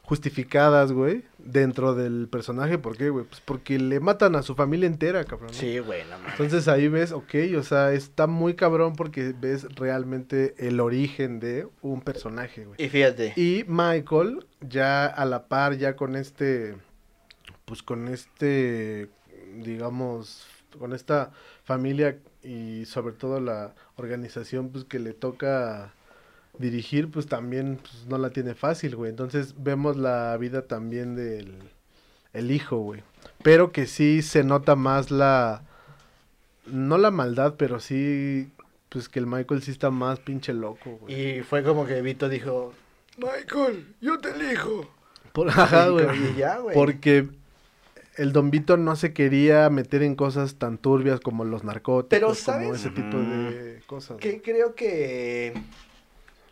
justificadas, güey, dentro del personaje. ¿Por qué, güey? Pues porque le matan a su familia entera, cabrón. ¿no?
Sí, güey, no mames.
Entonces ahí ves, ok, o sea, está muy cabrón porque ves realmente el origen de un personaje, güey.
Y fíjate.
Y Michael, ya a la par, ya con este, pues con este, digamos, con esta familia y sobre todo la organización, pues que le toca dirigir, pues también pues, no la tiene fácil, güey. Entonces vemos la vida también del el hijo, güey. Pero que sí se nota más la, no la maldad, pero sí, pues que el Michael sí está más pinche loco, güey.
Y fue como que Vito dijo: Michael, yo te elijo.
Por, ajá, güey.
Y ya, güey.
Porque el Don Vito no se quería meter en cosas tan turbias como los narcóticos,
Pero,
como
¿sabes?
ese tipo de cosas.
Que creo que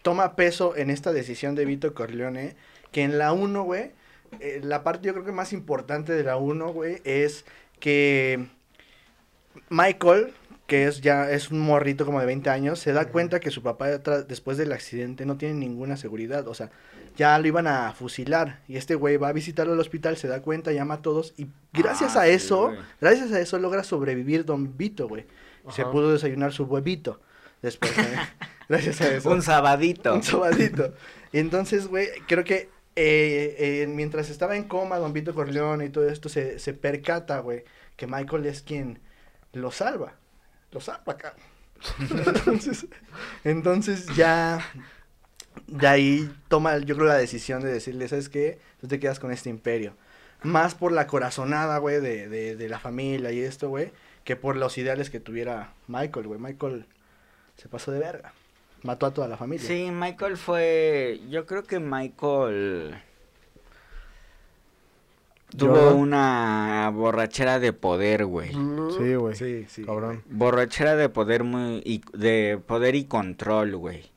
toma peso en esta decisión de Vito Corleone, que en la 1, güey, eh, la parte yo creo que más importante de la 1, güey, es que Michael, que es ya es un morrito como de 20 años, se da cuenta que su papá después del accidente no tiene ninguna seguridad, o sea, ya lo iban a fusilar y este güey va a visitarlo al hospital, se da cuenta, llama a todos y gracias
Ah,
a
sí,
eso, gracias a eso logra sobrevivir Don Vito, güey. Se pudo desayunar su huevito. Después, ¿eh? gracias a eso.
Un sabadito.
Un sobadito. Y entonces, güey, creo que eh, eh, mientras estaba en coma Don Vito Corleone y todo esto, se, se percata, güey, que Michael es quien lo salva. Lo salva acá. entonces, entonces ya de ahí toma, yo creo, la decisión de decirle, ¿sabes qué? Tú te quedas con este imperio. Más por la corazonada, güey, de, de, de la familia y esto, güey, que por los ideales que tuviera Michael, güey. Michael se pasó de verga. Mató a toda la familia.
Sí, Michael fue. Yo creo que Michael. Tuvo una borrachera de poder, güey.
Sí, güey.
Sí, sí.
Cabrón.
Borrachera de poder muy. Y, de poder y control, güey.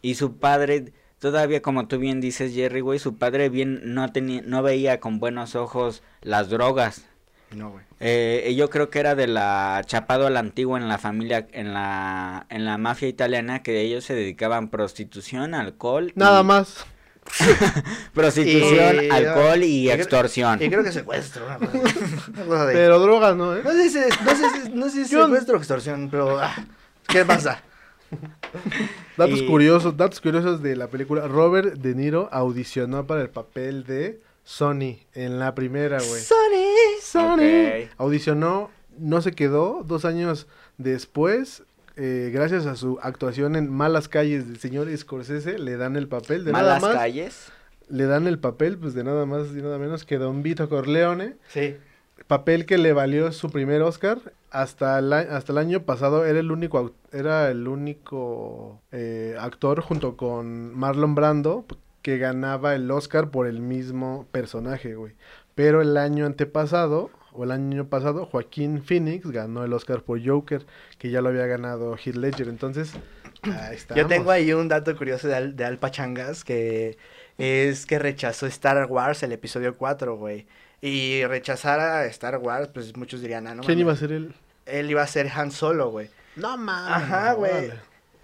Y su padre. Todavía, como tú bien dices, Jerry, güey, su padre bien no tenía, no veía con buenos ojos las drogas.
No, güey.
Eh, yo creo que era de la chapado a la antigua en la familia, en la, en la mafia italiana, que ellos se dedicaban prostitución, alcohol.
Nada
y-
más.
Prostitución,
Y-
alcohol y,
y creo-
extorsión.
Y creo que secuestro. Una cosa, una cosa de-
Pero drogas, ¿no? ¿eh?
No sé si es, no sé si, no sé si es
Yo-
secuestro o extorsión, pero... ah, ¿Qué pasa?
Datos
Y-
curiosos, datos curiosos de la película. Robert De Niro audicionó para el papel de Sonny en la primera, güey.
Sony.
Sonny.
Ok.
Audicionó, no se quedó. Dos años después, eh, gracias a su actuación en Malas Calles del señor Scorsese, le dan el papel de
Malas
nada más.
calles.
Le dan el papel, pues de nada más y nada menos que Don Vito Corleone.
Sí.
Papel que le valió su primer Oscar. Hasta el, hasta el año pasado era el único, era el único eh, actor junto con Marlon Brando que ganaba el Oscar por el mismo personaje, güey. Pero el año antepasado, o el año pasado, Joaquín Phoenix ganó el Oscar por Joker, que ya lo había ganado Heath Ledger. Entonces, ahí está.
Yo tengo ahí un dato curioso de, Al, de Al Pachangas, que es que rechazó Star Wars el episodio 4, güey. Y rechazar a Star Wars, pues muchos dirían, ah, no
¿Quién iba a ser él?
Él iba a ser Han Solo, güey.
No mames.
Ajá, güey.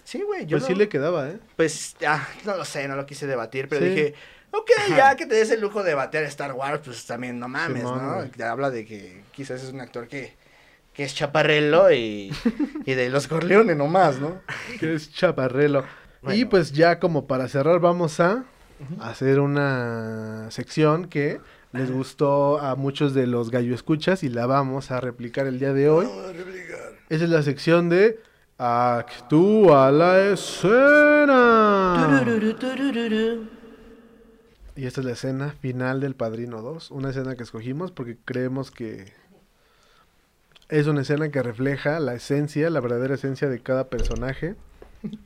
Sí, güey. Yo
Pues sí le quedaba, ¿eh?
Pues, ah, no lo sé, no lo quise debatir, pero
Sí.
dije, ok, ya que te des el lujo de bater Star Wars, pues también no mames, ¿no? Te habla de que quizás es un actor que, que es chaparrelo y, y de los Corleones nomás, ¿no?
que es chaparrelo. Y pues ya como para cerrar vamos a hacer una sección que les gustó a muchos de los gallo escuchas y la vamos a replicar el día de hoy.
Vamos a replicar.
Esa es la sección de Actúa la escena. Y esta es la escena final del Padrino 2. Una escena que escogimos porque creemos que es una escena que refleja la esencia, la verdadera esencia de cada personaje.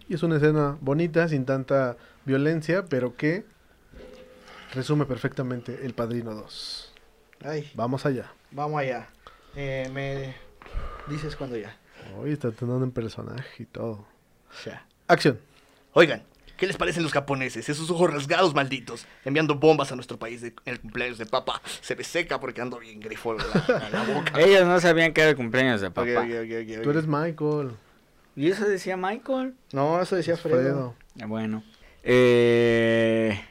Y es una escena bonita, sin tanta violencia, pero que resume perfectamente el Padrino 2.
Ay,
Vamos allá.
vamos allá. Eh, me dices cuando ya.
Hoy está teniendo en personaje y todo.
Ya.
Acción.
Oigan, ¿qué les parecen los japoneses? Esos ojos rasgados malditos, enviando bombas a nuestro país de- en el cumpleaños de papá. Se me seca porque ando bien grifo en la, la boca.
Ellos no sabían que era el cumpleaños de papá.
Tú eres Michael.
Y eso decía Michael.
No, eso decía Fredo.
Fredo.
Ah, Bueno. Eh...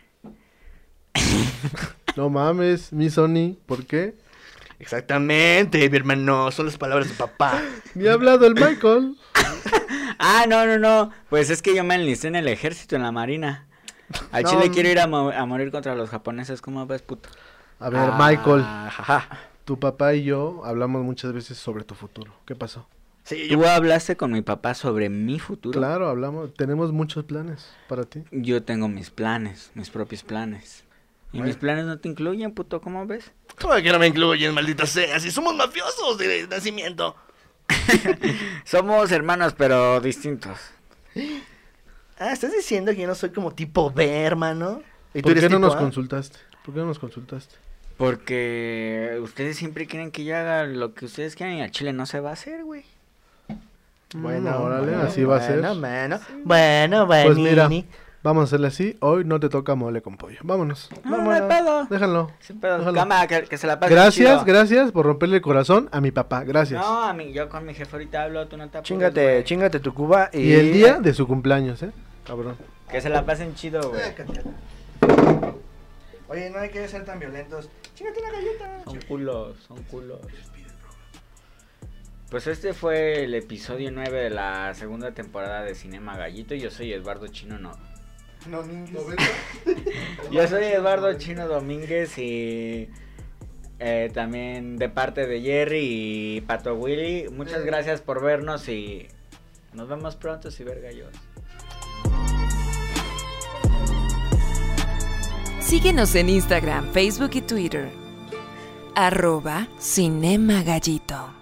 No mames, mi Sony. ¿Por qué?
Exactamente, mi hermano, son las palabras de papá.
Ni ha hablado el Michael.
Ah, no, no, no. Pues es que yo me enlisté en el ejército, en la marina. Al
No,
chile quiero ir a, mo- a morir contra los japoneses. ¿Cómo ves, puto?
A ver,
Ah,
Michael.
jaja.
Tu papá y yo hablamos muchas veces sobre tu futuro. ¿Qué pasó?
Sí, yo,
¿Tú hablaste con mi papá sobre mi futuro?
Claro, hablamos. Tenemos muchos planes para ti.
Yo tengo mis planes, mis propios planes. Y
Bueno.
mis planes no te incluyen, puto, ¿cómo ves?
¿Cómo que no me incluyen, maldita sea? Si somos mafiosos de nacimiento.
Somos hermanos, pero distintos.
Ah, ¿estás diciendo que yo no soy como tipo B, hermano? ¿Y tú
¿Por
eres
qué no
tipo
nos
A?
consultaste? ¿Por qué no nos consultaste?
Porque ustedes siempre quieren que yo haga lo que ustedes quieran y al chile no se va a hacer, güey.
Bueno, órale,
bueno,
así va a ser.
Bueno, bueno, bueno, bueno.
Pues mira, vamos a hacerle así. Hoy no te toca mole con pollo. Vámonos.
No, no hay pedo.
Déjalo.
Sin pedo.
Déjalo.
Cámara, que, que se la pase
Gracias,
chido.
gracias por romperle el corazón a mi papá. Gracias.
No, a mí, yo con mi jefe ahorita hablo, tú no te apures,
Chingate,
güey.
chingate tu cuba y...
Y el día de su cumpleaños, ¿eh? Cabrón.
Que se la pasen chido, güey.
Oye, no hay que ser tan violentos. Chingate una galleta.
Son culos, son culos. Pues este fue el episodio 9 de la segunda temporada de Cinema Gallito. Yo soy Eduardo Chino, no.
No, ningues.
Yo soy Eduardo Chino Domínguez y eh, también de parte de Jerry y Pato Willy. Muchas gracias por vernos y nos vemos pronto si ver gallos.
Síguenos en Instagram, Facebook y Twitter. Arroba Cinema Gallito.